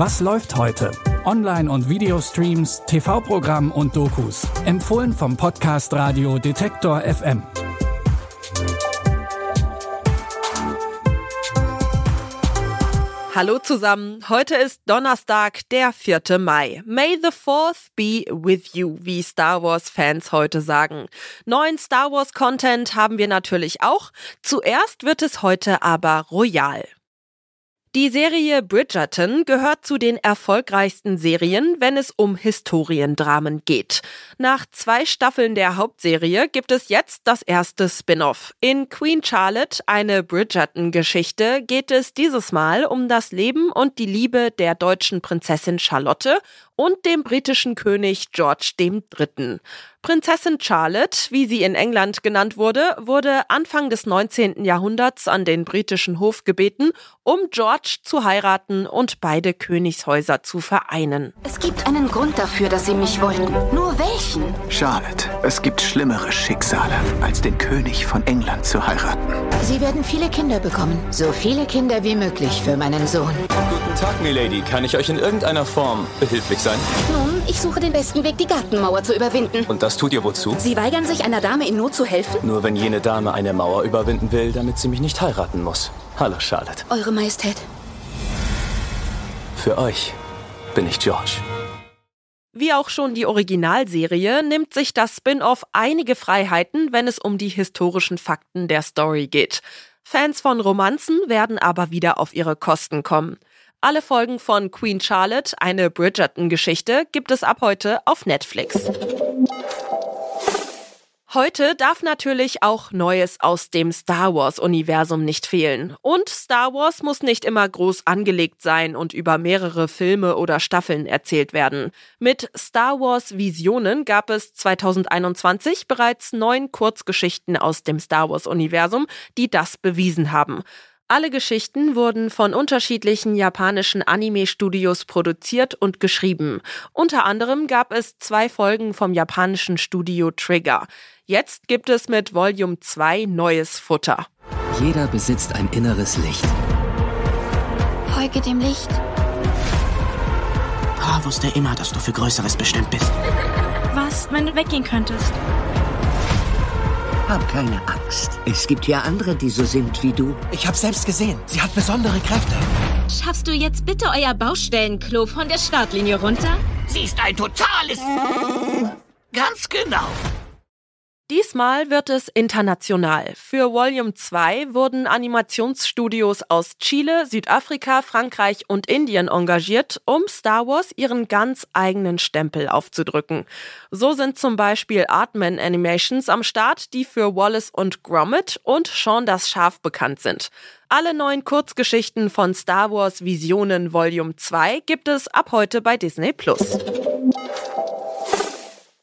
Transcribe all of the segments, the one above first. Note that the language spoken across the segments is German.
Was läuft heute? Online- und Videostreams, TV-Programm und Dokus. Empfohlen vom Podcast Radio Detektor FM. Hallo zusammen. Heute ist Donnerstag, der 4. Mai. May the 4th be with you, wie Star Wars Fans heute sagen. Neuen Star Wars Content haben wir natürlich auch. Zuerst wird es heute aber royal. Die Serie Bridgerton gehört zu den erfolgreichsten Serien, wenn es um Historiendramen geht. Nach zwei Staffeln der Hauptserie gibt es jetzt das erste Spin-off. In Queen Charlotte, eine Bridgerton-Geschichte, geht es dieses Mal um das Leben und die Liebe der deutschen Prinzessin Charlotte und dem britischen König George III. Prinzessin Charlotte, wie sie in England genannt wurde, wurde Anfang des 19. Jahrhunderts an den britischen Hof gebeten, um George zu heiraten und beide Königshäuser zu vereinen. Es gibt einen Grund dafür, dass sie mich wollten. Nur welchen? Charlotte, es gibt schlimmere Schicksale, als den König von England zu heiraten. Sie werden viele Kinder bekommen. So viele Kinder wie möglich für meinen Sohn. Guten Tag, Milady. Kann ich euch in irgendeiner Form behilflich sein? Nun, ich suche den besten Weg, die Gartenmauer zu überwinden. Und das tut ihr wozu? Sie weigern sich, einer Dame in Not zu helfen? Nur wenn jene Dame eine Mauer überwinden will, damit sie mich nicht heiraten muss. Hallo, Charlotte. Eure Majestät. Für euch bin ich George. Wie auch schon die Originalserie nimmt sich das Spin-off einige Freiheiten, wenn es um die historischen Fakten der Story geht. Fans von Romanzen werden aber wieder auf ihre Kosten kommen. Alle Folgen von Queen Charlotte, eine Bridgerton-Geschichte, gibt es ab heute auf Netflix. Heute darf natürlich auch Neues aus dem Star Wars-Universum nicht fehlen. Und Star Wars muss nicht immer groß angelegt sein und über mehrere Filme oder Staffeln erzählt werden. Mit Star Wars Visionen gab es 2021 bereits neun Kurzgeschichten aus dem Star Wars-Universum, die das bewiesen haben. Alle Geschichten wurden von unterschiedlichen japanischen Anime-Studios produziert und geschrieben. Unter anderem gab es zwei Folgen vom japanischen Studio Trigger. Jetzt gibt es mit Volume 2 neues Futter. Jeder besitzt ein inneres Licht. Folge dem Licht. Pa wusste immer, dass du für Größeres bestimmt bist. Was, wenn du weggehen könntest? Hab keine Angst. Es gibt ja andere, die so sind wie du. Ich hab selbst gesehen. Sie hat besondere Kräfte. Schaffst du jetzt bitte euer Baustellenklo von der Startlinie runter? Sie ist ein totales... Ganz genau. Diesmal wird es international. Für Volume 2 wurden Animationsstudios aus Chile, Südafrika, Frankreich und Indien engagiert, um Star Wars ihren ganz eigenen Stempel aufzudrücken. So sind zum Beispiel Artman Animations am Start, die für Wallace und Gromit und Sean das Schaf bekannt sind. Alle neuen Kurzgeschichten von Star Wars Visionen Volume 2 gibt es ab heute bei Disney Plus.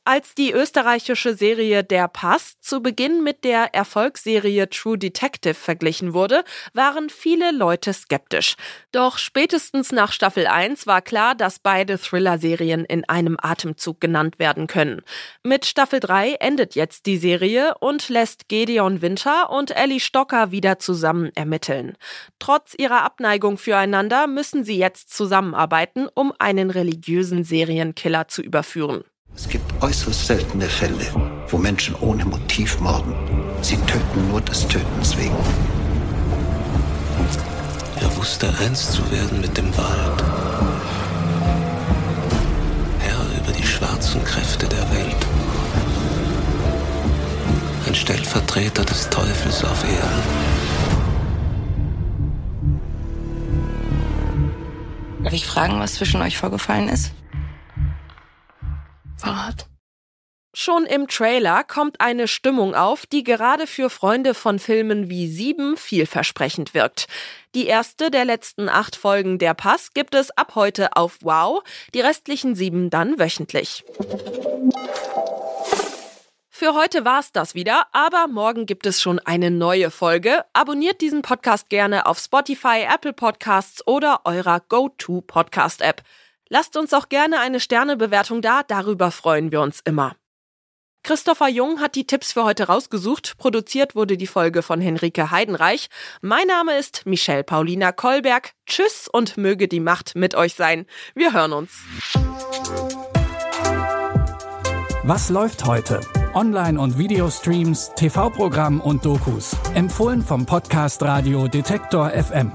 Als die österreichische Serie Der Pass zu Beginn mit der Erfolgsserie True Detective verglichen wurde, waren viele Leute skeptisch. Doch spätestens nach Staffel 1 war klar, dass beide Thriller-Serien in einem Atemzug genannt werden können. Mit Staffel 3 endet jetzt die Serie und lässt Gedeon Winter und Ellie Stocker wieder zusammen ermitteln. Trotz ihrer Abneigung füreinander müssen sie jetzt zusammenarbeiten, um einen religiösen Serienkiller zu überführen. Es gibt äußerst seltene Fälle, wo Menschen ohne Motiv morden. Sie töten nur des Tötens wegen. Er wusste eins zu werden mit dem Wald. Herr über die schwarzen Kräfte der Welt. Ein Stellvertreter des Teufels auf Erden. Darf ich fragen, was zwischen euch vorgefallen ist? Schon im Trailer kommt eine Stimmung auf, die gerade für Freunde von Filmen wie Sieben vielversprechend wirkt. Die erste der letzten acht Folgen Der Pass gibt es ab heute auf Wow, die restlichen sieben dann wöchentlich. Für heute war's das wieder, aber morgen gibt es schon eine neue Folge. Abonniert diesen Podcast gerne auf Spotify, Apple Podcasts oder eurer Go-To-Podcast-App. Lasst uns auch gerne eine Sternebewertung da, darüber freuen wir uns immer. Christopher Jung hat die Tipps für heute rausgesucht. Produziert wurde die Folge von Henrike Heidenreich. Mein Name ist Michelle Paulina Kolberg. Tschüss und möge die Macht mit euch sein. Wir hören uns. Was läuft heute? Online- und Videostreams, TV-Programm und Dokus. Empfohlen vom Podcast Radio Detektor FM.